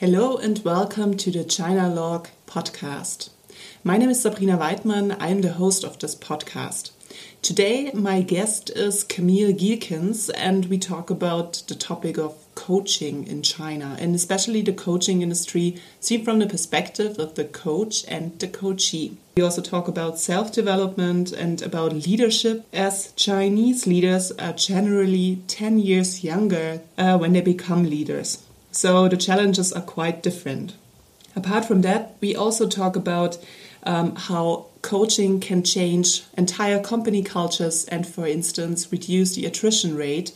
Hello and welcome to the China Log podcast. My name is Sabrina Weidmann. I am the host of this podcast. Today, my guest is Camille Gielkens, and we talk about the topic of coaching in China and especially the coaching industry seen from the perspective of the coach and the coachee. We also talk about self development and about leadership, as Chinese leaders are generally 10 years younger uh, when they become leaders. So the challenges are quite different. Apart from that, we also talk about um, how coaching can change entire company cultures and, for instance, reduce the attrition rate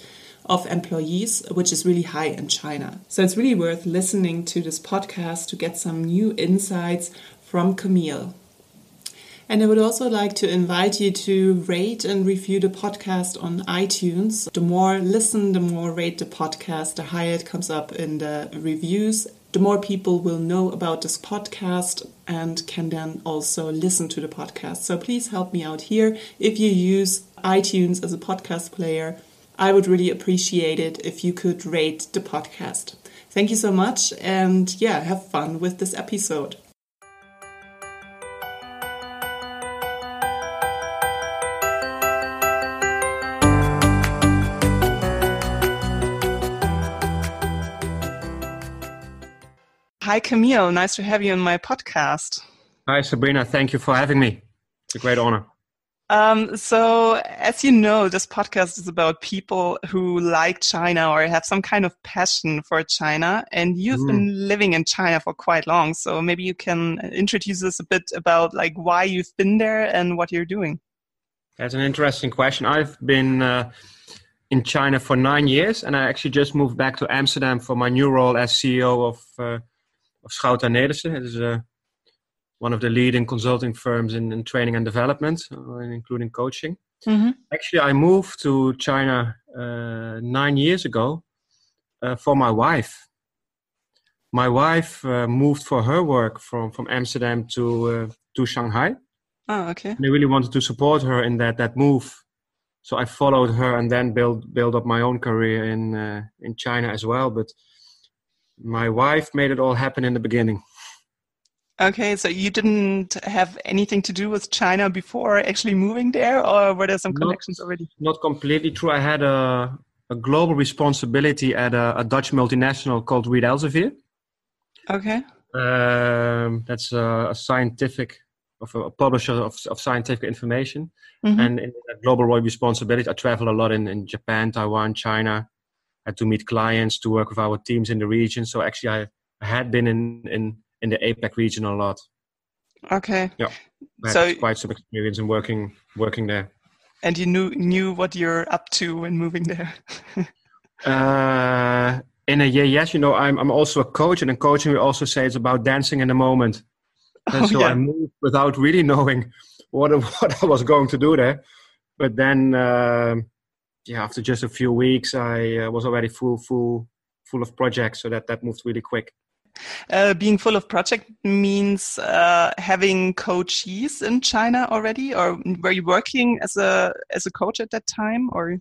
of employees, which is really high in China. So it's really worth listening to this podcast to get some new insights from Camille. And I would also like to invite you to rate and review the podcast on iTunes. The more listen, the more rate the podcast, the higher it comes up in the reviews the more people will know about this podcast and can then also listen to the podcast. So please help me out here. If you use iTunes as a podcast player, I would really appreciate it if you could rate the podcast. Thank you so much, and yeah, have fun with this episode. Hi, Camille. Nice to have you on my podcast. Hi, Sabrina. Thank you for having me. It's a great honor. Um, so, as you know, this podcast is about people who like China or have some kind of passion for China. And you've mm. been living in China for quite long. So maybe you can introduce us a bit about like why you've been there and what you're doing. That's an interesting question. I've been uh, in China for nine years, and I actually just moved back to Amsterdam for my new role as CEO of. Uh, of Schouten Nelissen. It is uh, one of the leading consulting firms in, in training and development, uh, including coaching. Mm-hmm. Actually, I moved to China uh, nine years ago uh, for my wife. My wife uh, moved for her work from, from Amsterdam to uh, to Shanghai. Oh, okay. And I really wanted to support her in that that move. So I followed her and then build build up my own career in in China as well. But my wife made it all happen in the beginning. Okay, so you didn't have anything to do with China before actually moving there, or were there some connections not, already? Not completely true. I had a, a global responsibility at a, a, Dutch multinational called Reed Elsevier. Okay. Um, that's a, a, scientific, of a publisher of, of scientific information. Mm-hmm. And in that global responsibility, I travel a lot in, in Japan, Taiwan, China, had to meet clients, to work with our teams in the region. So actually, I, had been in, in, in the APAC region a lot. Okay. Yeah. So quite some experience in working working there. And you knew knew what you're up to when moving there. uh, in a year, yes. You know, I'm I'm also a coach, and in coaching we also say it's about dancing in the moment. And oh, so yeah. I moved without really knowing what what I was going to do there. But then uh, yeah, after just a few weeks, I uh, was already full, full, full of projects. So that that moved really quick. Uh, being full of project means uh, having coaches in China already, or were you working as a as a coach at that time, or?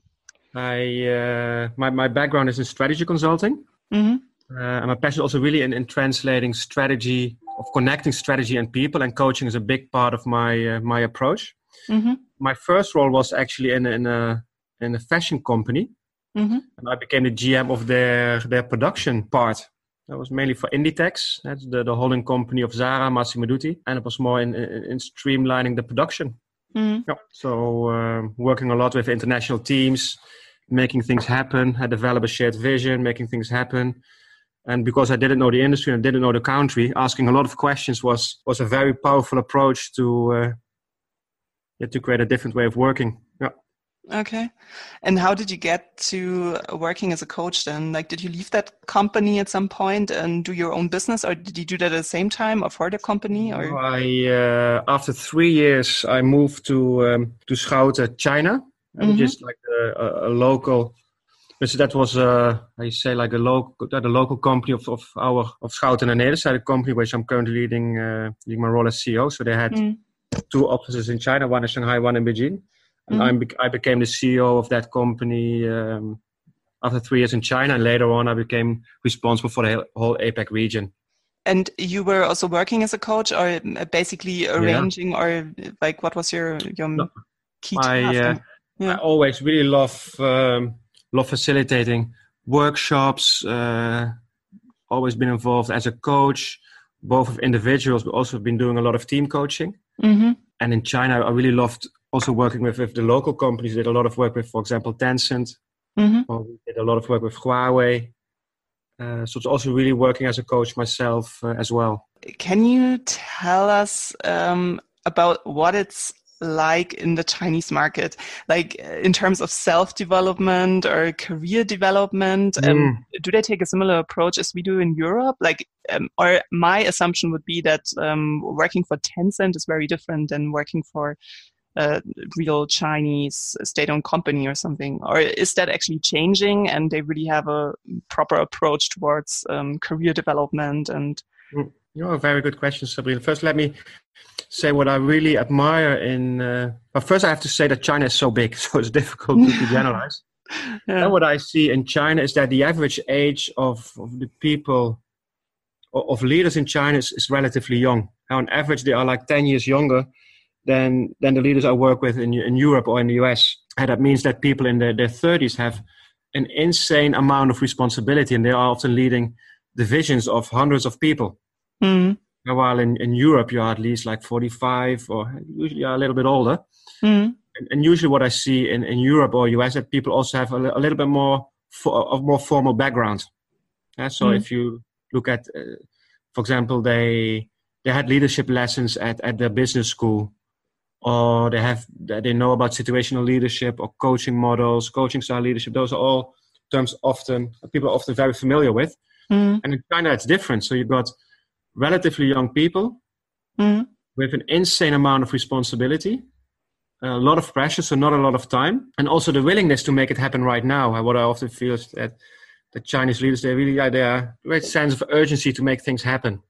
I uh, my my background is in strategy consulting. Mm -hmm. and my passion also really in, in translating strategy of connecting strategy and people, and coaching is a big part of my uh, my approach. Mm -hmm. My first role was actually in in a in a fashion company, mm-hmm. and I became the GM of their their production part. That was mainly for Inditex, that's the, the holding company of Zara, Massimo Dutti, and it was more in, in, in streamlining the production. Mm-hmm. Yeah. So uh, working a lot with international teams, making things happen. I developed a shared vision, making things happen. And because I didn't know the industry and didn't know the country, asking a lot of questions was was a very powerful approach to uh, yeah, to create a different way of working. Yeah. Okay. And how did you get to working as a coach then? Like, did you leave that company at some point and do your own business, or did you do that at the same time, or for the company? Or I, uh, after three years, I moved to um, to Schouten, China, mm -hmm. just like a, a, local. So that was, uh, I say, like a local, the local company of, of our of Schouten and Nelissen company, which I'm currently leading, uh, leading my role as CEO. So they had mm. two offices in China, one in Shanghai, one in Beijing and mm-hmm. I became the CEO of that company um, after three years in China, and later on, I became responsible for the whole APAC region. And you were also working as a coach, or basically arranging, yeah. or like what was your your no, key I, uh, yeah. I always really love um, love facilitating workshops. Uh, always been involved as a coach, both of individuals, but also been doing a lot of team coaching. Mm-hmm. And in China, I really loved also working with, with the local companies. Did a lot of work with, for example, Tencent. Mm-hmm. Or we did a lot of work with Huawei. Uh, so it's also really working as a coach myself uh, as well. Can you tell us um, about what it's like in the Chinese market, like in terms of self development or career development? Um, mm. Um, do they take a similar approach as we do in Europe? Like, um, or my assumption would be that um, working for Tencent is very different than working for a real Chinese state-owned company or something, or is that actually changing and they really have a proper approach towards um, career development and? Mm. You know, a very good question, Sabrina. First, let me say what I really admire in. Uh, but first, I have to say that China is so big, so it's difficult to generalize. yeah. And what I see in China is that the average age of, of the people, of, of leaders in China, is, is, relatively young. Now, on average, they are like 10 years younger than, than the leaders I work with in, in Europe or in the US. And that means that people in their, their 30s have an insane amount of responsibility and they are often leading divisions of hundreds of people. Mm. While in, in Europe, you're at least like 45 or usually are a little bit older. Mm. And, and, usually, what I see in, in Europe or US, that people also have a, a little bit more for, of more formal background. Yeah, so mm. if you look at, uh, for example, they they had leadership lessons at, at their business school, or they have they know about situational leadership or coaching models, coaching style leadership. Those are all terms often people are often very familiar with. Mm. And in China, it's different. So you've got relatively young people mm-hmm. with an insane amount of responsibility, a lot of pressure, so not a lot of time, and also the willingness to make it happen right now. What I often feel is that the Chinese leaders they really have a great sense of urgency to make things happen,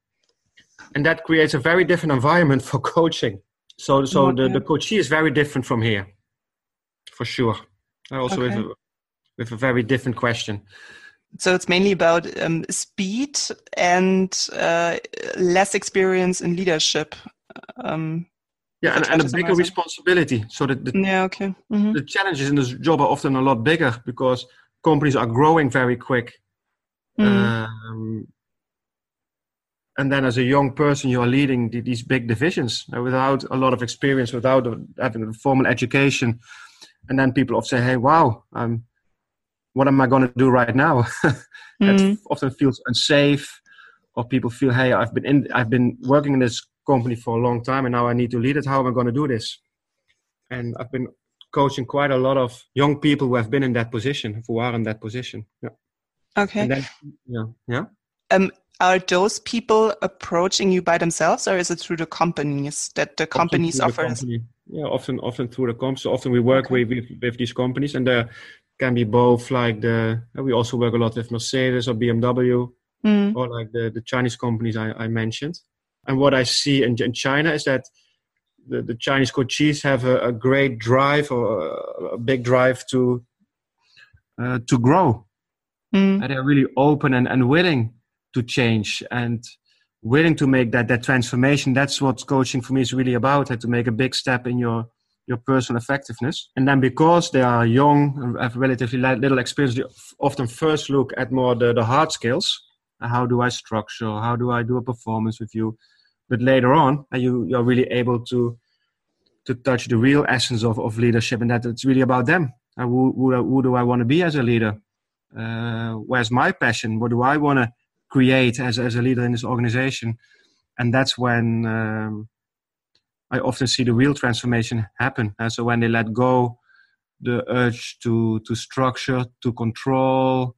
and that creates a very different environment for coaching. So, so okay. the the coachee is very different from here, for sure. I also okay. with a, with a very different question so it's mainly about um, speed and uh, less experience in leadership. Um, yeah, and, and a bigger responsibility. So that the, yeah, okay. Mm-hmm. the challenges in this job are often a lot bigger because companies are growing very quick. Mm. Um, and then as a young person, you are leading the, these big divisions without a lot of experience, without having a formal education. And then people often say, hey, wow, I'm what am I going to do right now? that mm. often feels unsafe, or people feel, hey, I've been in, I've been working in this company for a long time, and now I need to lead it. How am I going to do this? And I've been coaching quite a lot of young people who have been in that position, who are in that position. Yeah. Okay. Then, yeah. Yeah. Um, are those people approaching you by themselves, or is it through the companies that the companies offer? Company. Yeah, often, often through the comps. So often we work okay. with, with, with these companies, and they're can be both like the we also work a lot with Mercedes or BMW mm. or like the, the Chinese companies I, I mentioned. And what I see in, in China is that the, the Chinese coaches have a, a, great drive or a, a big drive to uh, to grow. Mm. And they're really open and, and willing to change and willing to make that that transformation. That's what coaching for me is really about. to make a big step in your your personal effectiveness. And then because they are young have relatively little experience, often first look at more the, the hard skills. How do I structure? How do I do a performance with you? But later on, you, you're really able to to touch the real essence of, of leadership and that it's really about them. Uh, who, who, who do I want to be as a leader? Uh, where's my passion? What do I want to create as, as a leader in this organization? And that's when um, I often see the real transformation happen. And so when they let go the urge to to structure, to control,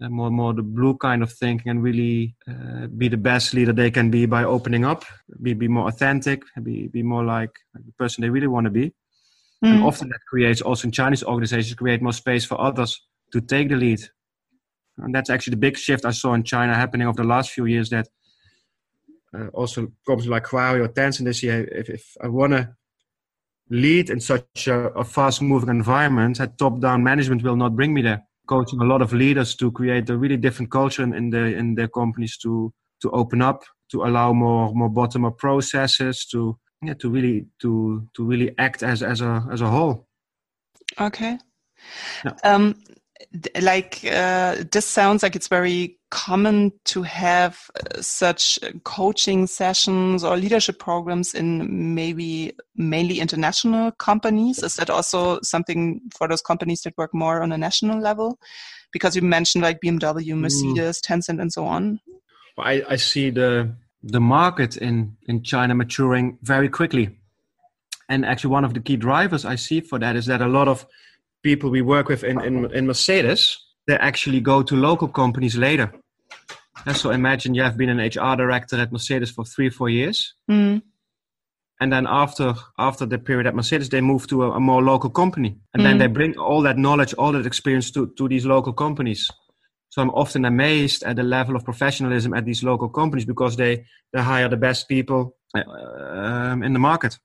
and more and more the blue kind of thinking, and really uh, be the best leader they can be by opening up, be be more authentic, be be more like the person they really want to be. Mm. And often that creates also in Chinese organizations create more space for others to take the lead. And that's actually the big shift I saw in China happening over the last few years. That uh, also companies like Huawei or Tencent, this year, if, if I want to lead in such a, a fast moving environment, that top down management will not bring me there. coaching a lot of leaders to create a really different culture in, in their in their companies to to open up, to allow more more bottom up processes, to yeah, to really to to really act as as a as a whole. Okay. Yeah. Um, like uh, this sounds like it's very common to have uh, such coaching sessions or leadership programs in maybe mainly international companies is that also something for those companies that work more on a national level because you mentioned like bmw mm. mercedes mm. tencent and so on I, I see the the market in in china maturing very quickly and actually one of the key drivers i see for that is that a lot of people we work with in, in, in Mercedes, they actually go to local companies later. And so imagine you have been an HR director at Mercedes for three, four years. Mm. And then after after the period at Mercedes, they move to a, a more local company. And mm. then they bring all that knowledge, all that experience to, to these local companies. So I'm often amazed at the level of professionalism at these local companies because they, they hire the best people uh, um, in the market.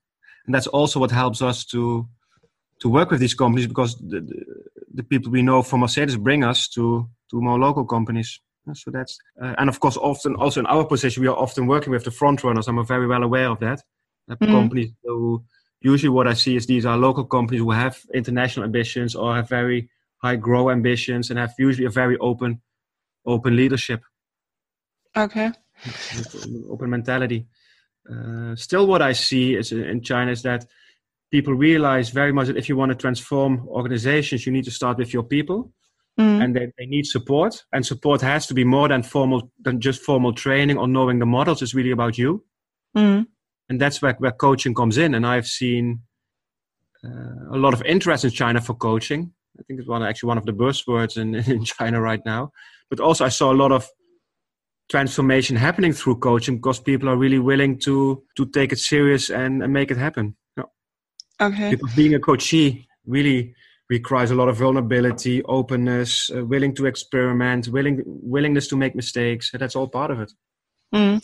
And that's also what helps us to to work with these companies because the, the, people we know from Mercedes bring us to to more local companies. So that's uh, and of course often also in our position we are often working with the front runners. I'm very well aware of that. Mm. Companies who usually what I see is these are local companies who have international ambitions or have very high grow ambitions and have usually a very open open leadership. Okay. Open mentality. Uh, still, what I see is in China is that people realize very much that if you want to transform organizations, you need to start with your people. Mm. And they, they need support, and support has to be more than formal than just formal training or knowing the models. It's really about you, mm. and that's where, where coaching comes in. And I've seen uh, a lot of interest in China for coaching. I think it's one actually one of the buzzwords in, in China right now. But also, I saw a lot of transformation happening through coaching because people are really willing to to take it serious and, and make it happen. Okay. Because being a coachee really requires a lot of vulnerability, openness, uh, willing to experiment, willing willingness to make mistakes. That's all part of it. Mm.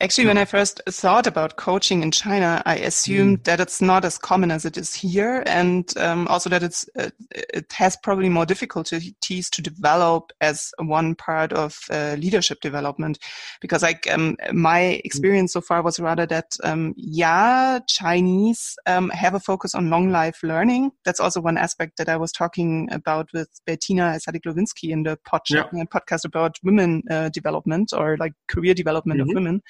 Actually, when I first thought about coaching in China, I assumed mm. that it's not as common as it is here, and um, also that it's uh, it has probably more difficulties to develop as one part of uh, leadership development. Because like um, my mm. experience so far was rather that um, yeah, Chinese um, have a focus on long life learning. That's also one aspect that I was talking about with Bettina Sadik-Lewinsky in the pod- yeah. podcast about women uh, development or like career development development mm-hmm. of women.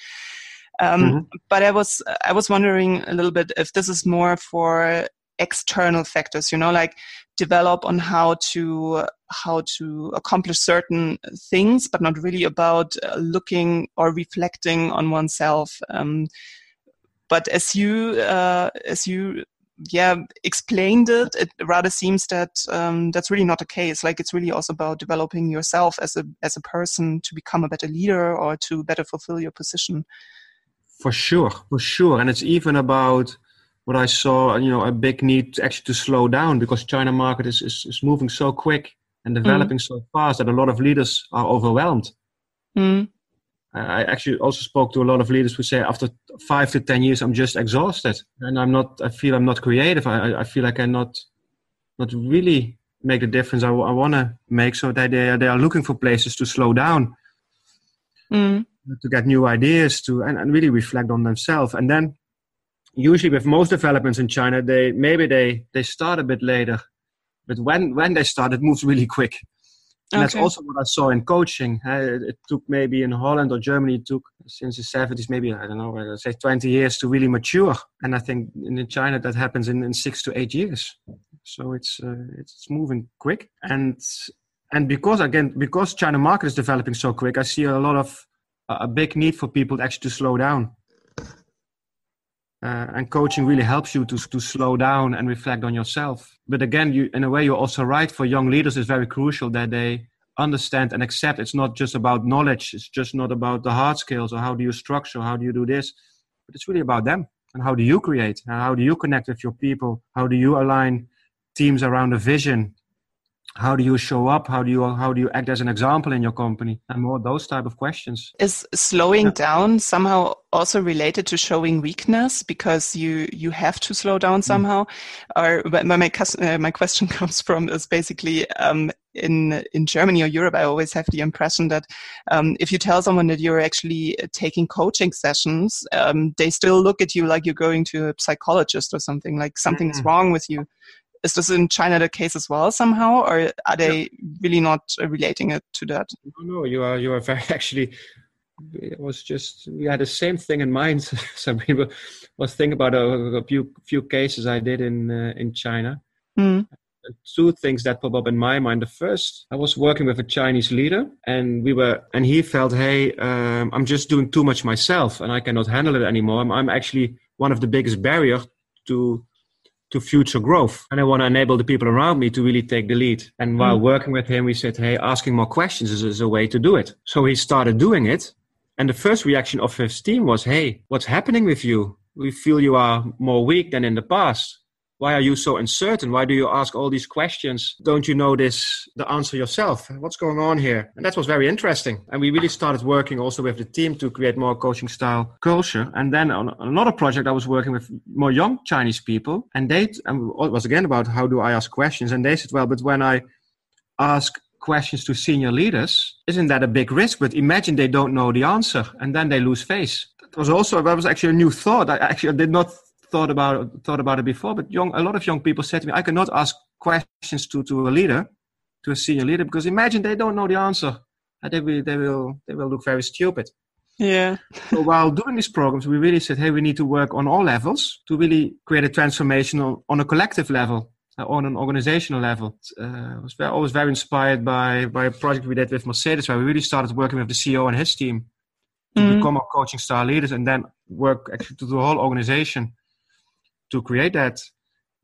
Um, mm-hmm. But I was I was wondering a little bit if this is more for external factors, you know, like develop on how to how to accomplish certain things, but not really about uh, looking or reflecting on oneself. Um, but as you uh, as you yeah explained it. It rather seems that um, that's really not the case. Like it's really also about developing yourself as a as a person to become a better leader or to better fulfill your position. For sure for sure. And it's even about what i saw you know a big need to actually to slow down because china market is is, is moving so quick and developing mm. so fast that a lot of leaders are overwhelmed. Mm. I actually also spoke to a lot of leaders who say after five to ten years I'm just exhausted and I'm not. I feel I'm not creative. I, I feel like I not not really make the difference I, I want to make. So that they they are looking for places to slow down, mm. to get new ideas, to and, and really reflect on themselves. And then usually with most developments in China, they maybe they they start a bit later, but when when they start, it moves really quick. And okay. that's also what I saw in coaching. Uh, it took maybe in Holland or Germany, it took since the 70s, maybe, I don't know, let's say 20 years to really mature. And I think in China that happens in, in six to eight years. So it's, uh, it's moving quick. And, and because, again, because China market is developing so quick, I see a lot of, a big need for people actually to slow down uh, and coaching really helps you to, to slow down and reflect on yourself. But again, you, in a way, you're also right. For young leaders, it's very crucial that they understand and accept it's not just about knowledge. It's just not about the hard skills or how do you structure, how do you do this, but it's really about them and how do you create and how do you connect with your people? How do you align teams around a vision how do you show up how do you how do you act as an example in your company and more those type of questions is slowing yeah. down somehow also related to showing weakness because you you have to slow down mm. somehow mm. or my my, uh, my question comes from is basically um, in in Germany or Europe, I always have the impression that um, if you tell someone that you're actually taking coaching sessions, um, they still look at you like you're going to a psychologist or something, like something's mm. wrong with you. Is this in China the case as well somehow, or are they yeah. really not relating it to that? No, no, you are you are very actually. It was just we had the same thing in mind. Some people was thinking about a, a few few cases I did in uh, in China. Mm two things that pop up in my mind. The first, I was working with a Chinese leader, and we were, and he felt, hey, um, I'm just doing too much myself, and I cannot handle it anymore. I'm, I'm actually one of the biggest barriers to to future growth, and I want to enable the people around me to really take the lead. And while mm. working with him, we said, hey, asking more questions is, is a way to do it. So he started doing it, and the first reaction of his team was, hey, what's happening with you? We feel you are more weak than in the past why are you so uncertain? Why do you ask all these questions? Don't you know this, the answer yourself? What's going on here? And that was very interesting. And we really started working also with the team to create more coaching style culture. And then on another project, I was working with more young Chinese people. And they, and it was again about how do I ask questions? And they said, well, but when I ask questions to senior leaders, isn't that a big risk? But imagine they don't know the answer and then they lose face. It was also, that was actually a new thought. I actually did not thought about thought about it before, but young a lot of young people said to me, I cannot ask questions to, to a leader, to a senior leader, because imagine they don't know the answer. And they will they will they will look very stupid. Yeah. so while doing these programs, we really said, hey, we need to work on all levels to really create a transformation on, on a collective level, uh, on an organizational level. Uh, I was very, always very inspired by by a project we did with Mercedes, where we really started working with the CEO and his team to mm-hmm. become our coaching star leaders, and then work actually to the whole organization to create that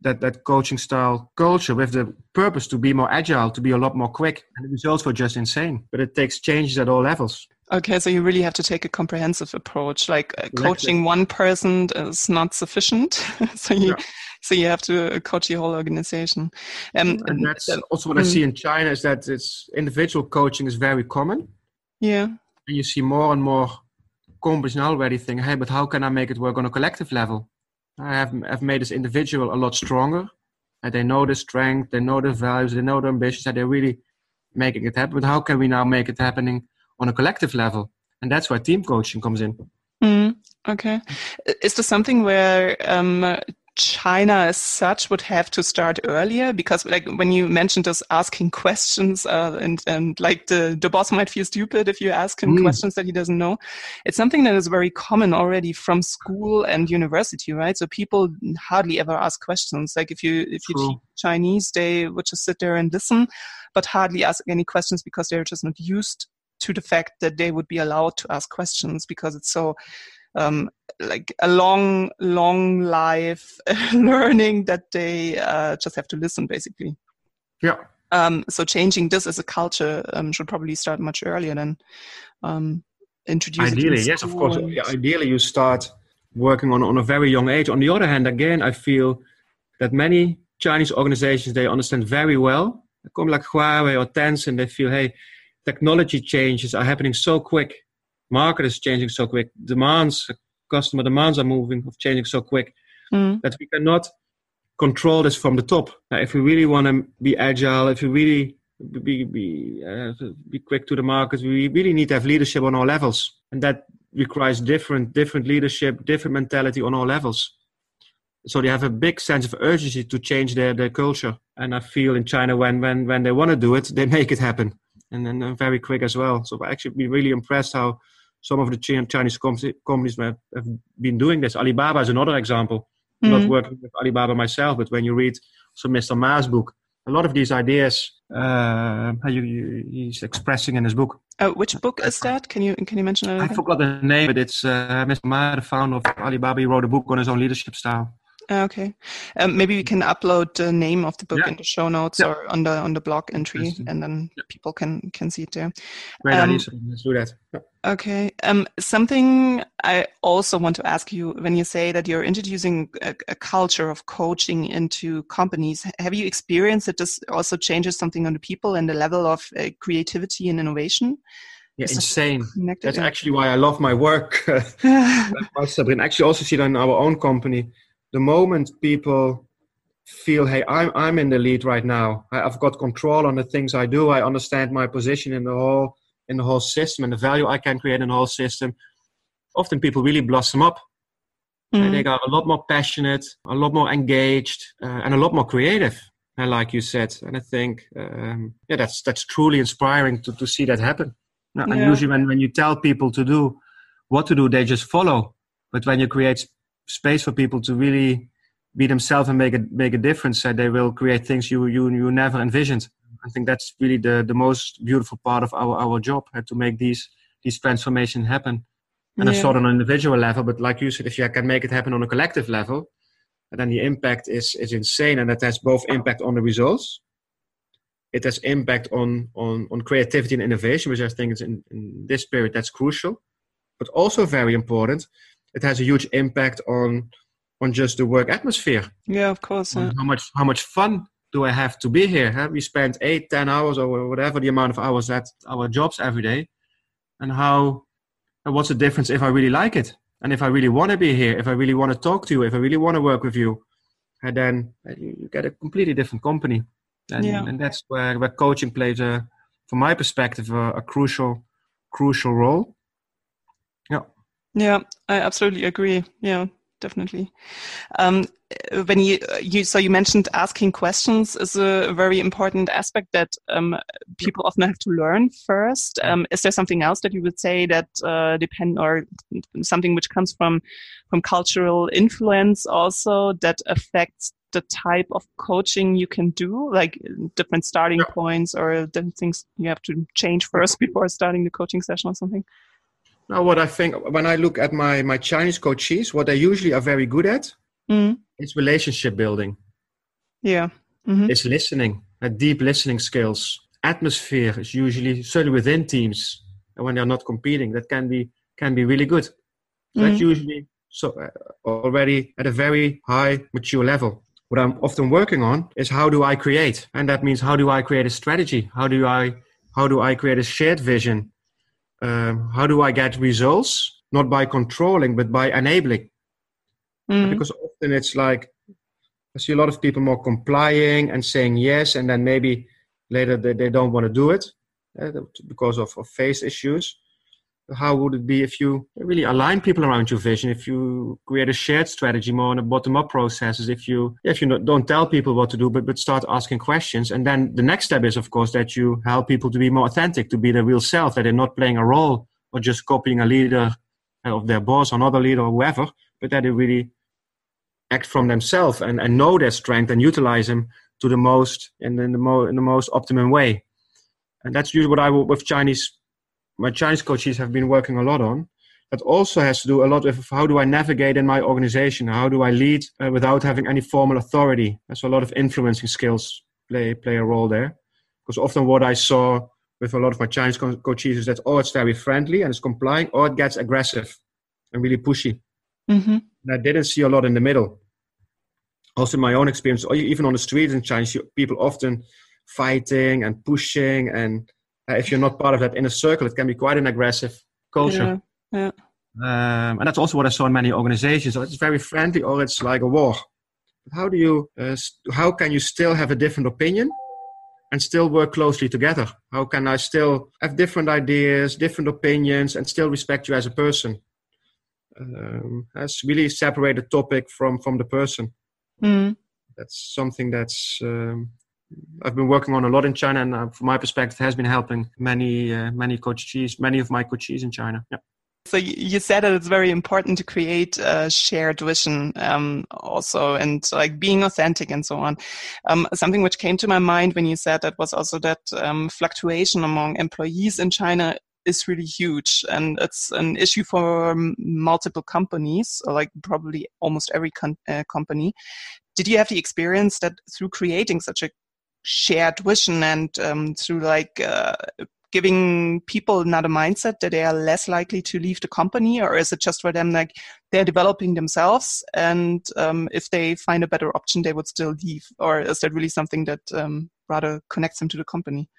that that coaching style culture with the purpose to be more agile, to be a lot more quick, and the results were just insane. But it takes changes at all levels. Okay, so you really have to take a comprehensive approach. Like uh, coaching one person is not sufficient, so you yeah. so you have to uh, coach the whole organization. Um, and that's uh, also what I see in China is that it's individual coaching is very common. Yeah, and you see more and more companies now already think, hey, but how can I make it work on a collective level? I have, have made this individual a lot stronger. And they know the strength, they know the values, they know the ambitions, and they're really making it happen. But how can we now make it happening on a collective level? And that's where team coaching comes in. Mm, okay. Is there something where um, China as such would have to start earlier? Because like when you mentioned us asking questions uh, and and like the the boss might feel stupid if you ask him mm. questions that he doesn't know. It's something that is very common already from school and university right? So people hardly ever ask questions. Like if you if you teach Chinese they would just sit there and listen but hardly ask any questions because they're just not used to the fact that they would be allowed to ask questions because it's so um, like a long, long life learning that they uh, just have to listen, basically. Yeah. Um, so changing this as a culture um, should probably start much earlier than um, introducing. Ideally, yes, of course. Yeah, ideally, you start working on on a very young age. On the other hand, again, I feel that many Chinese organizations they understand very well. Come like Huawei or Tencent, they feel, hey, technology changes are happening so quick market is changing so quick, demands, customer demands are moving, changing so quick mm. that we cannot control this from the top. Now, if we really want to be agile, if we really be be uh, be quick to the market, we really need to have leadership on all levels, and that requires different different leadership, different mentality on all levels. So they have a big sense of urgency to change their, their culture. And I feel in China when when when they want to do it, they make it happen, and then very quick as well. So I actually be really impressed how some of the Chinese companies have, have been doing this. Alibaba is another example. Mm-hmm. Not working with Alibaba myself, but when you read some Mr. Ma's book, a lot of these ideas uh, you, you, he's expressing in his book. Uh, which book is that? Can you can you mention it? I forgot the name, but it's uh, Mr. Ma, the founder of Alibaba. He wrote a book on his own leadership style. Ah, okay, um, maybe we can upload the name of the book yeah. in the show notes yeah. or on the on the blog entry, and then yeah. people can can see it there. Great um, idea. let's do that. Okay. Um, something I also want to ask you when you say that you're introducing a, a, culture of coaching into companies, have you experienced that this also changes something on the people and the level of uh, creativity and innovation? Yeah, insane. That's actually why I love my work. Sabrina. Actually, also see that in our own company the moment people feel, hey, I'm I'm in the lead right now. I, have got control on the things I do. I understand my position in the whole in the whole system and the value I can create in the whole system. Often people really blossom up. Mm. They are a lot more passionate, a lot more engaged, uh, and a lot more creative. And like you said, and I think, um, yeah, that's that's truly inspiring to, to see that happen. And yeah. usually, when, when you tell people to do what to do, they just follow. But when you create space for people to really be themselves and make a make a difference, uh, they will create things you you you never envisioned. I think that's really the the most beautiful part of our our job uh, to make these these transformations happen. And yeah. I saw it on an individual level, but like you said, if you can make it happen on a collective level, then the impact is is insane, and that has both impact on the results. It has impact on on on creativity and innovation, which I think is in, in this period that's crucial, but also very important. It has a huge impact on on just the work atmosphere. Yeah, of course. Yeah. How much how much fun do I have to be here? Huh? We spend eight, ten hours or whatever the amount of hours at our jobs every day, and how and what's the difference if I really like it and if I really want to be here, if I really want to talk to you, if I really want to work with you, and then uh, you get a completely different company, and, yeah. and that's where where coaching plays a, from my perspective, a, a crucial crucial role. Yeah. Yeah, I absolutely agree. Yeah, definitely. Um, when you, you so you mentioned asking questions is a very important aspect that um, people often have to learn first. Um, is there something else that you would say that uh, depend or something which comes from from cultural influence also that affects the type of coaching you can do, like different starting yeah. points or the things you have to change first before starting the coaching session or something? Now, what I think when I look at my my Chinese coaches, what they usually are very good at mm. is relationship building. Yeah, mm-hmm. it's listening, a deep listening skills. Atmosphere is usually certainly within teams, and when they're not competing, that can be can be really good. So mm. That's usually so uh, already at a very high mature level. What I'm often working on is how do I create, and that means how do I create a strategy? How do I how do I create a shared vision? Um, how do I get results? Not by controlling, but by enabling. Mm. Because often it's like I see a lot of people more complying and saying yes, and then maybe later they, they don't want to do it uh, because of, of face issues how would it be if you really align people around your vision if you create a shared strategy more on a bottom-up processes if you if you don't tell people what to do but, but start asking questions. And then the next step is of course that you help people to be more authentic to be their real self that they're not playing a role or just copying a leader of their boss or another leader or whoever but that they really act from themselves and, and know their strength and utilize them to the most and in the, mo- in the most optimum way. And that's usually what i with chinese my Chinese coaches have been working a lot on. That also has to do a lot with how do I navigate in my organization? How do I lead uh, without having any formal authority? There's a lot of influencing skills play play a role there. Because often what I saw with a lot of my Chinese co- coaches is that oh, it's very friendly and it's complying, or it gets aggressive and really pushy. Mm-hmm. And I didn't see a lot in the middle. Also, in my own experience, even on the streets in China, people often fighting and pushing and uh, if you're not part of that inner circle, it can be quite an aggressive culture. Yeah. yeah. Um, and that's also what I saw in many organizations. It's very friendly, or it's like a war. But how do you? Uh, how can you still have a different opinion and still work closely together? How can I still have different ideas, different opinions, and still respect you as a person? Um, that's really separate the topic from from the person. Mm. That's something that's um, I've been working on a lot in China, and uh, from my perspective, has been helping many uh, many coaches, many of my coaches in China. Yeah. So you said that it's very important to create a shared vision, um, also, and like being authentic and so on. Um, something which came to my mind when you said that was also that um, fluctuation among employees in China is really huge, and it's an issue for multiple companies, like probably almost every uh, company. Did you have the experience that through creating such a shared vision and um, through like uh, giving people another mindset that they are less likely to leave the company or is it just for them like they're developing themselves and um, if they find a better option they would still leave? Or is that really something that um, rather connects them to the company?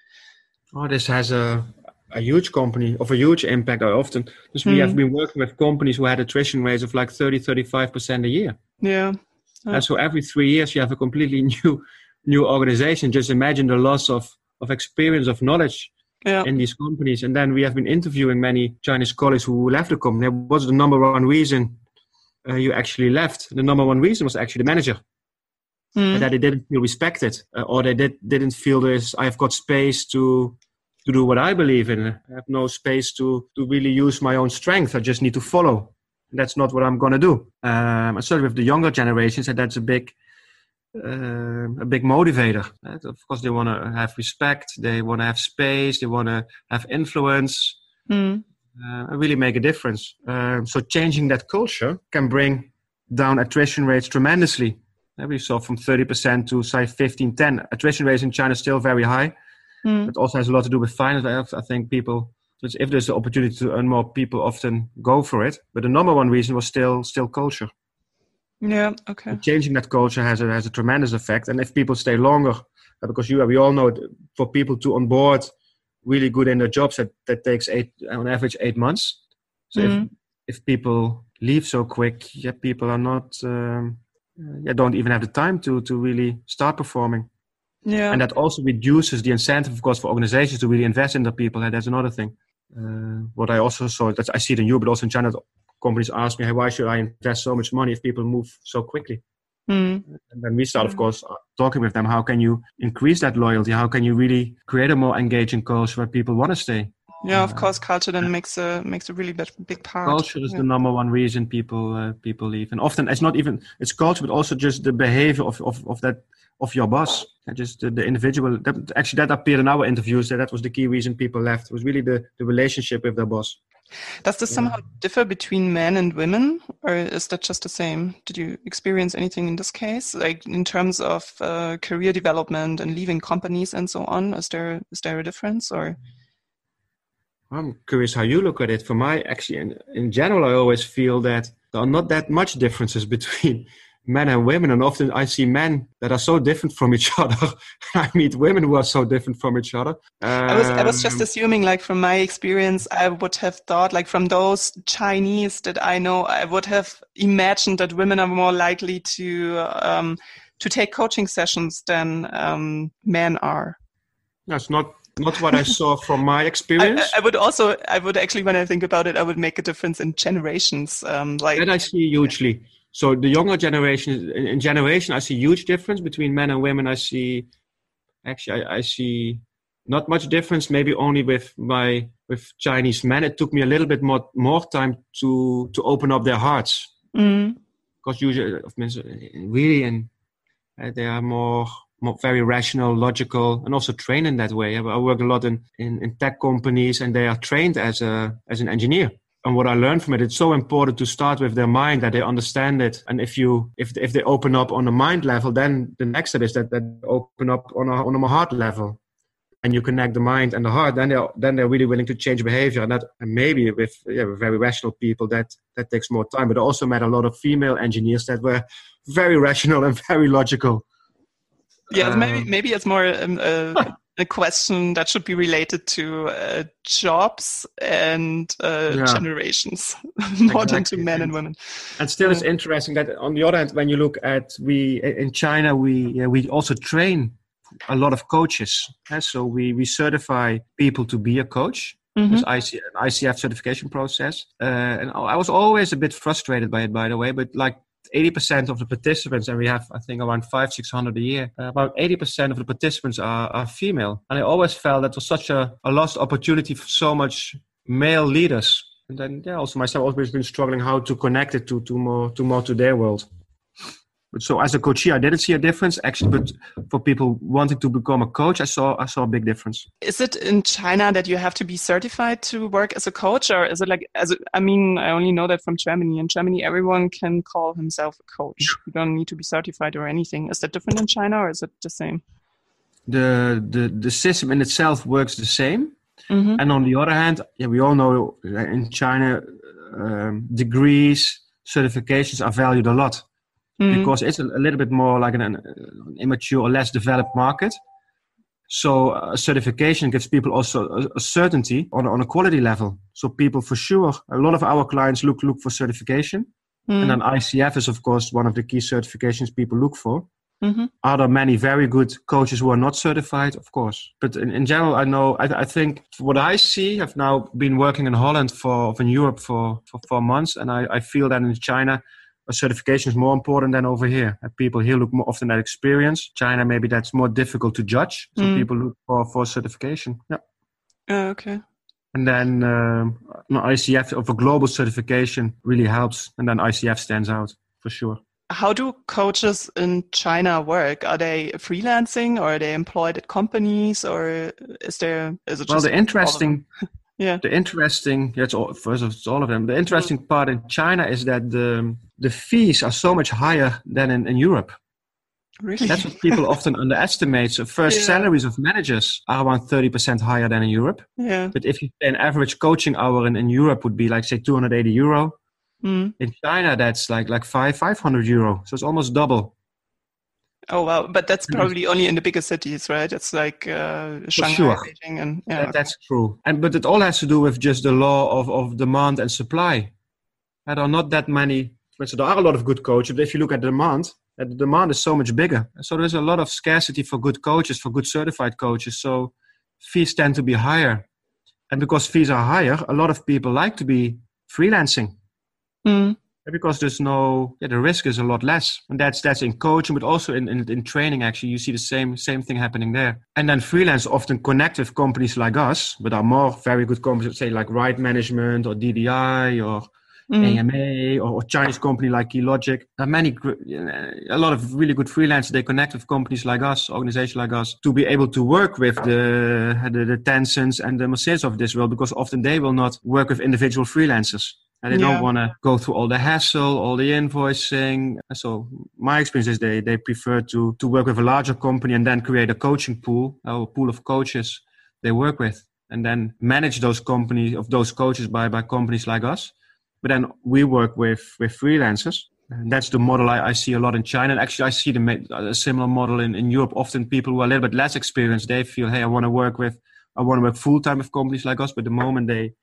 Oh this has a a huge company of a huge impact I often because we mm. have been working with companies who had attrition rates of like 30 35% a year. Yeah. And so every three years you have a completely new new organization. Just imagine the loss of of experience of knowledge yeah. in these companies. And then we have been interviewing many Chinese colleagues who left the company. What was the number one reason uh, you actually left? The number one reason was actually the manager. Mm. That they didn't feel respected, uh, or they did, didn't feel this. I've got space to to do what I believe in. I have no space to to really use my own strength. I just need to follow. That's not what I'm going to do. Um, certainly with the younger generations, and that's a big uh, a big motivator. Right? Of course, they want to have respect, they want to have space, they want to have influence, mm. uh, really make a difference. Uh, so, changing that culture can bring down attrition rates tremendously. We saw from 30% to say 15, 10. Attrition rates in China still very high. Mm. It also has a lot to do with finance. I think people, if there's the opportunity to earn more, people often go for it. But the number one reason was still still culture. Yeah. Okay. And changing that culture has a has a tremendous effect, and if people stay longer, uh, because you we all know for people to onboard really good in their jobs, that that takes eight on average eight months. So mm-hmm. if if people leave so quick, yeah, people are not um, yeah don't even have the time to to really start performing. Yeah. And that also reduces the incentive, of course, for organizations to really invest in their people. And that's another thing. Uh, what I also saw that I see it in you, but also in China, companies ask me, hey, why should I invest so much money if people move so quickly? Mm. And then we start, of course, uh, talking with them. How can you increase that loyalty? How can you really create a more engaging culture where people want to stay? Yeah, of uh, course, culture then makes a makes a really big, big part. Culture is yeah. the number one reason people uh, people leave, and often it's not even it's culture, but also just the behavior of of, of that of your boss. Just the, the individual. That, actually, that appeared in our interviews. That that was the key reason people left. It was really the the relationship with their boss. Does this somehow differ between men and women, or is that just the same? Did you experience anything in this case, like in terms of uh, career development and leaving companies and so on? Is there is there a difference, or? I'm curious how you look at it. For my actually, in, in general, I always feel that there are not that much differences between men and women and often i see men that are so different from each other i meet women who are so different from each other um, I, was, I was just um, assuming like from my experience i would have thought like from those chinese that i know i would have imagined that women are more likely to um, to take coaching sessions than um, men are that's not not what I saw from my experience. I, I, would also, I would actually, when I think about it, I would make a difference in generations. Um, like that, I see hugely. So the younger generation, in generation, I see huge difference between men and women. I see, actually, I, I see not much difference. Maybe only with my with Chinese men, it took me a little bit more more time to to open up their hearts. Mm. Because usually, really, and uh, they are more more very rational, logical, and also trained in that way. I work a lot in, in, in tech companies, and they are trained as a as an engineer and what I learned from it, it's so important to start with their mind that they understand it. And if you, if if they open up on a mind level, then the next step is that that open up on a on a heart level, and you connect the mind and the heart. Then they're then they're really willing to change behavior. And that and maybe with yeah, with very rational people that that takes more time. But I also met a lot of female engineers that were very rational and very logical. Yeah, um, maybe maybe it's more um, uh, a question that should be related to uh, jobs and uh, yeah. generations more exactly. than to men and women. And still, it's interesting that on the other hand, when you look at we in China, we we also train a lot of coaches. So we we certify people to be a coach. Mm-hmm. This ICF certification process, uh, and I was always a bit frustrated by it, by the way. But like 80% of the participants, and we have, I think, around five, 600 a year, uh, about 80% of the participants are, are female. And I always felt that was such a, a lost opportunity for so much male leaders. And then, yeah, also myself always been struggling how to connect it to, to more, to more to their world. But so as a coach I didn't see a difference actually. But for people wanting to become a coach, I saw I saw a big difference. Is it in China that you have to be certified to work as a coach, or is it like as a, I mean, I only know that from Germany. In Germany, everyone can call himself a coach. You don't need to be certified or anything. Is that different in China, or is it the same? The the the system in itself works the same. Mm-hmm. And on the other hand, yeah, we all know in China, um, degrees, certifications are valued a lot mm. because it's a, a, little bit more like an, an, immature or less developed market. So a uh, certification gives people also a, a, certainty on, on a quality level. So people for sure, a lot of our clients look look for certification Mm. And then ICF is, of course, one of the key certifications people look for. Mm-hmm. Are there many very good coaches who are not certified? Of course. But in, in general, I know, I, I, think what I see, I've now been working in Holland for, in Europe for, for four months, and I, I feel that in China, certification is more important than over here. People here look more often at experience. China, maybe that's more difficult to judge. So mm. people look for, for certification. Yeah. Oh, okay. And then um, ICF of a global certification really helps. And then ICF stands out for sure. How do coaches in China work? Are they freelancing or are they employed at companies or is there, is it well, the interesting, yeah, the interesting, it's all, first of all of them. The interesting part in China is that the, the fees are so much higher than in, in Europe. Really? That's what people often underestimate. So first yeah. salaries of managers are around 30% higher than in Europe. Yeah. But if you, pay an average coaching hour in, in Europe would be like say 280 euro. Mm. In China, that's like like five 500 euro. So it's almost double. Oh wow! But that's probably only in the bigger cities, right? It's like uh, Shanghai, sure. Beijing, and yeah. That, that's true. And but it all has to do with just the law of, of demand and supply. There are not that many. So there are a lot of good coaches, but if you look at the demand, the demand is so much bigger. So there's a lot of scarcity for good coaches, for good certified coaches. So fees tend to be higher. And because fees are higher, a lot of people like to be freelancing. Mm. Because there's no, yeah, the risk is a lot less, and that's that's in coaching, but also in, in, in training. Actually, you see the same same thing happening there. And then freelance often connect with companies like us, but are more very good companies, say like Right Management or DDI or mm. AMA or, or, Chinese company like Keylogic. There are many, a lot of really good freelancers. They connect with companies like us, organizations like us, to be able to work with the the, the Tencents and the Mercedes of this world, because often they will not work with individual freelancers. And they yeah. don't want to go through all the hassle, all the invoicing. So my experience is they, they prefer to, to work with a larger company and then create a coaching pool, a pool of coaches they work with and then manage those companies of those coaches by, by companies like us. But then we work with with freelancers. And that's the model I, I, see a lot in China. And actually, I see the a similar model in, in Europe. Often, people who are a little bit less experienced, they feel, "Hey, I want to work with, I want to work full time with companies like us." But the moment they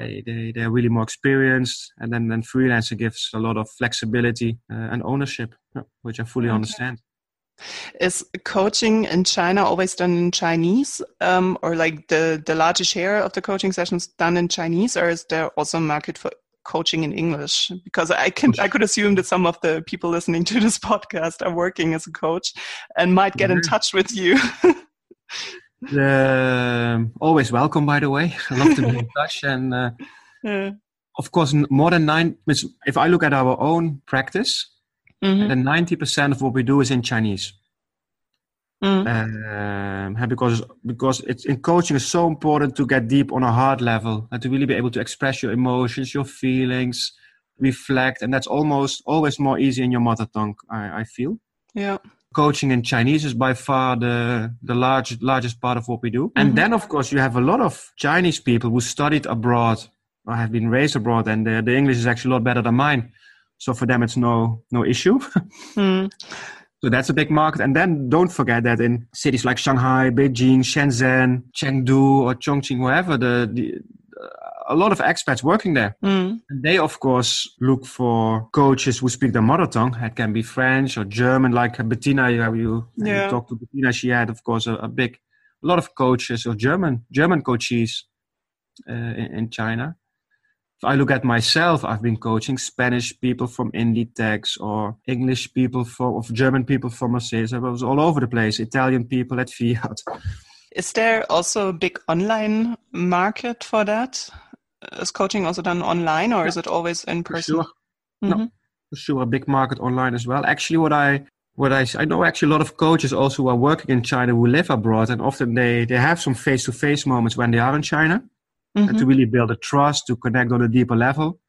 they they they're really more experienced, and then then freelancer gives a lot of flexibility uh, and ownership, which I fully okay. understand. Is coaching in China always done in Chinese, um, or like the the largest share of the coaching sessions done in Chinese, or is there also a market for coaching in English? Because I can I could assume that some of the people listening to this podcast are working as a coach and might get in touch with you. uh, always welcome, by the way. I love to be in touch and. Uh, yeah. Of course, more than nine. If I look at our own practice, Mm-hmm. And 90% of what we do is in Chinese. Mm. Um, because because it's in coaching is so important to get deep on a heart level and to really be able to express your emotions, your feelings, reflect, and that's almost always more easy in your mother tongue. I, I feel. Yeah. Coaching in Chinese is by far the the large, largest part of what we do. Mm-hmm. And then, of course, you have a lot of Chinese people who studied abroad or have been raised abroad, and the, the English is actually a lot better than mine. So for them, it's no no issue. mm. So that's a big market. And then don't forget that in cities like Shanghai, Beijing, Shenzhen, Chengdu, or Chongqing, wherever, the, the a lot of expats working there. Mm. And they, of course, look for coaches who speak their mother tongue. It can be French or German, like Bettina. You, you, yeah. you talked to Bettina. She had, of course, a, a big, a lot of coaches or German, German coaches uh, in, in China if I look at myself, I've been coaching Spanish people from Inditex or English people for, of German people from Mercedes. I was all over the place, Italian people at Fiat. Is there also a big online market for that? Is coaching also done online or yeah. is it always in person? For sure. Mm -hmm. No, for sure, a big market online as well. Actually, what I what I I know actually a lot of coaches also are working in China who live abroad and often they they have some face to face moments when they are in China mm-hmm. and to really build a trust, to connect on a deeper level,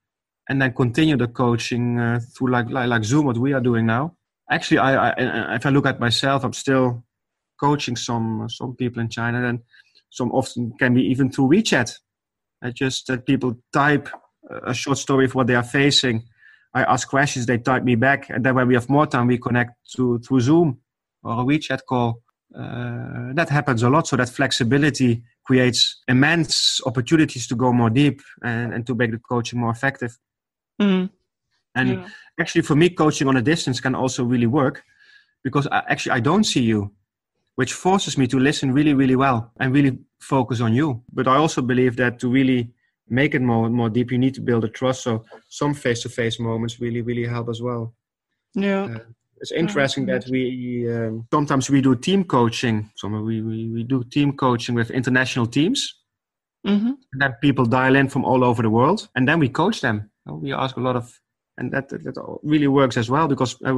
and then continue the coaching uh, through like, like, like Zoom, what we are doing now. Actually, I, I if I look at myself, I'm still coaching some some people in China, and some often can be even through WeChat. I just that people type a short story of what they are facing. I ask questions, they type me back, and then when we have more time, we connect to through Zoom or a WeChat call. Uh, that happens a lot. So that flexibility creates immense opportunities to go more deep and, and to make the coaching more effective. Mm. And yeah. actually, for me, coaching on a distance can also really work because I, actually I don't see you, which forces me to listen really, really well and really focus on you. But I also believe that to really make it more more deep, you need to build a trust. So some face-to-face moments really, really help as well. Yeah. Uh, it's interesting that we um, sometimes we do team coaching. Some we, we, we do team coaching with international teams. Mm-hmm. And then people dial in from all over the world, and then we coach them. We ask a lot of, and that that, really works as well because uh,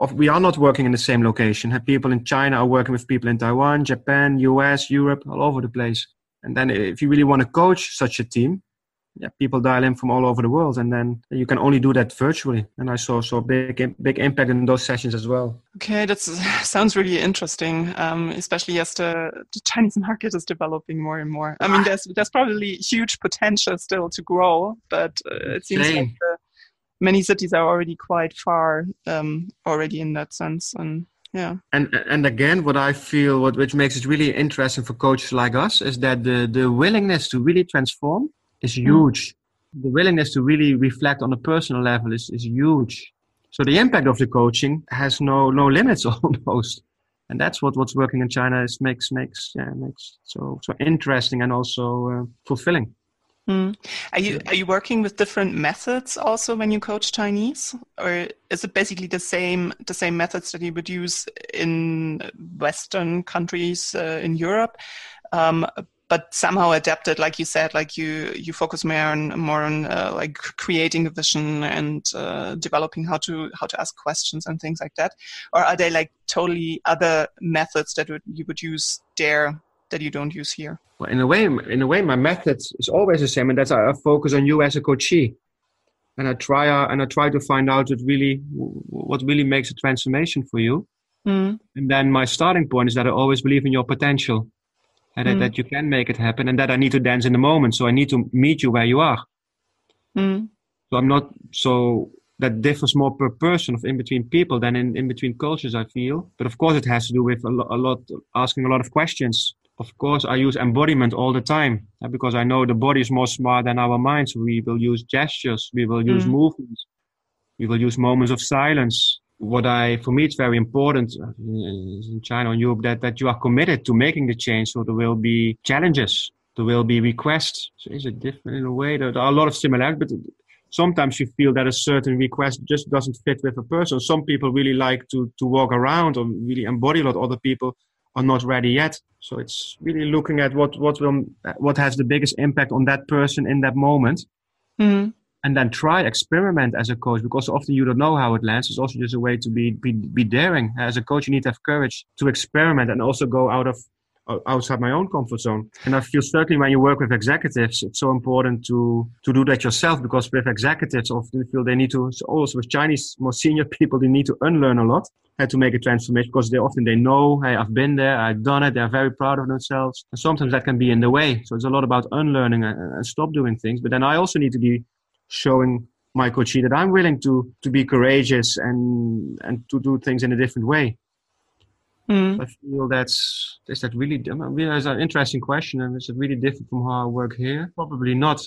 we we are not working in the same location. People in China are working with people in Taiwan, Japan, US, Europe, all over the place. And then if you really want to coach such a team, yeah, people dial in from all over the world, and then you can only do that virtually. And I saw so big big impact in those sessions as well. Okay, that sounds really interesting, um, especially as the, the, Chinese market is developing more and more. I mean, there's there's probably huge potential still to grow, but uh, it seems Same. like the, many cities are already quite far um, already in that sense, and yeah and and again what i feel what which makes it really interesting for coaches like us is that the the willingness to really transform is hmm. huge. Mm. The willingness to really reflect on a personal level is, is huge. So the impact of the coaching has no no limits almost, and that's what what's working in China is makes makes yeah makes so so interesting and also uh, fulfilling. Mm. Are you are you working with different methods also when you coach Chinese, or is it basically the same the same methods that you would use in Western countries uh, in Europe? Um, but somehow adapted like you said like you you focus more on more on uh, like creating a vision and uh, developing how to how to ask questions and things like that or are they like totally other methods that would, you would use there that you don't use here well in a way in a way my method is always the same and that's i focus on you as a coachee and i try uh, and i try to find out what really what really makes a transformation for you mm. and then my starting point is that i always believe in your potential and mm. that, that you can make it happen and that I need to dance in the moment. So I need to meet you where you are. Mm. So I'm not so that differs more per person of in between people than in, in between cultures, I feel. But of course, it has to do with a, lo- a lot asking a lot of questions. Of course, I use embodiment all the time because I know the body is more smart than our minds. We will use gestures, we will use mm. movements, we will use moments of silence what I, for me, it's very important uh, in China and Europe that, that you are committed to making the change. So there will be challenges, there will be requests. So is it different in a way? There are a lot of similarities, but sometimes you feel that a certain request just doesn't fit with a person. Some people really like to, to walk around or really embody a lot. Of other people are not ready yet. So it's really looking at what, what will, what has the biggest impact on that person in that moment. Mm and then try experiment as a coach because often you don't know how it lands. It's also just a way to be be, be daring as a coach. You need to have courage to experiment and also go out of outside my own comfort zone. And I feel certainly when you work with executives, it's so important to to do that yourself because with executives, often feel they need to also with Chinese more senior people, they need to unlearn a lot and to make a transformation because they often they know, hey, I've been there, I've done it, they're very proud of themselves. And sometimes that can be in the way. So it's a lot about unlearning and, and stop doing things. But then I also need to be showing my coachee that I'm willing to to be courageous and and to do things in a different way. Mm. I feel that's is that really I mean, that's an interesting question, and is it really different from how I work here? Probably not.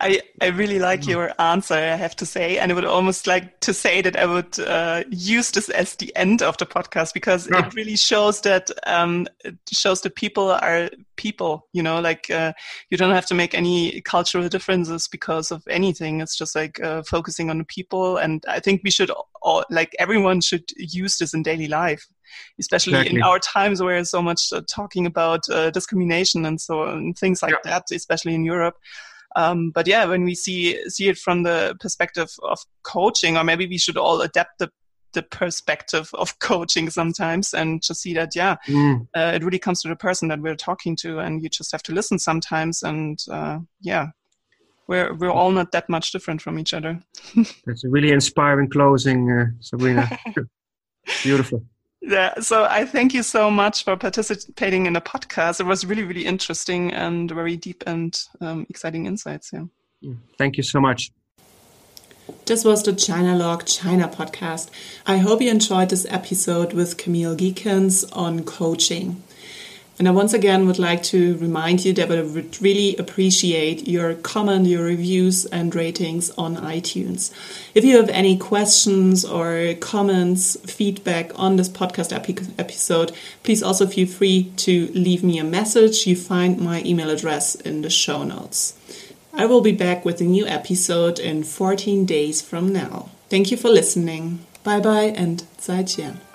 I, I really like mm. your answer, I have to say. And I would almost like to say that I would uh, use this as the end of the podcast because yeah. it really shows that um, it shows that people are people, you know, like uh, you don't have to make any cultural differences because of anything. It's just like uh, focusing on the people. And I think we should all, like everyone should use this in daily life especially exactly. in our times where so much uh, talking about uh, discrimination and so and things like yeah. that, especially in Europe. Um, but yeah, when we see see it from the perspective of coaching, or maybe we should all adapt the the perspective of coaching sometimes and just see that yeah mm. uh, it really comes to the person that we're talking to and you just have to listen sometimes and uh, yeah we're we're all not that much different from each other. That's a really inspiring closing uh, sabrina. Beautiful yeah, so I thank you so much for participating in the podcast. It was really, really interesting and very deep and um, exciting insights. Yeah. Mm, thank you so much. This was the China Log China podcast. I hope you enjoyed this episode with Camille Geekins on coaching. And I once again would like to remind you that I would really appreciate your comment, your reviews, and ratings on iTunes. If you have any questions or comments, feedback on this podcast epi episode, please also feel free to leave me a message. You find my email address in the show notes. I will be back with a new episode in 14 days from now. Thank you for listening. Bye bye and 再见.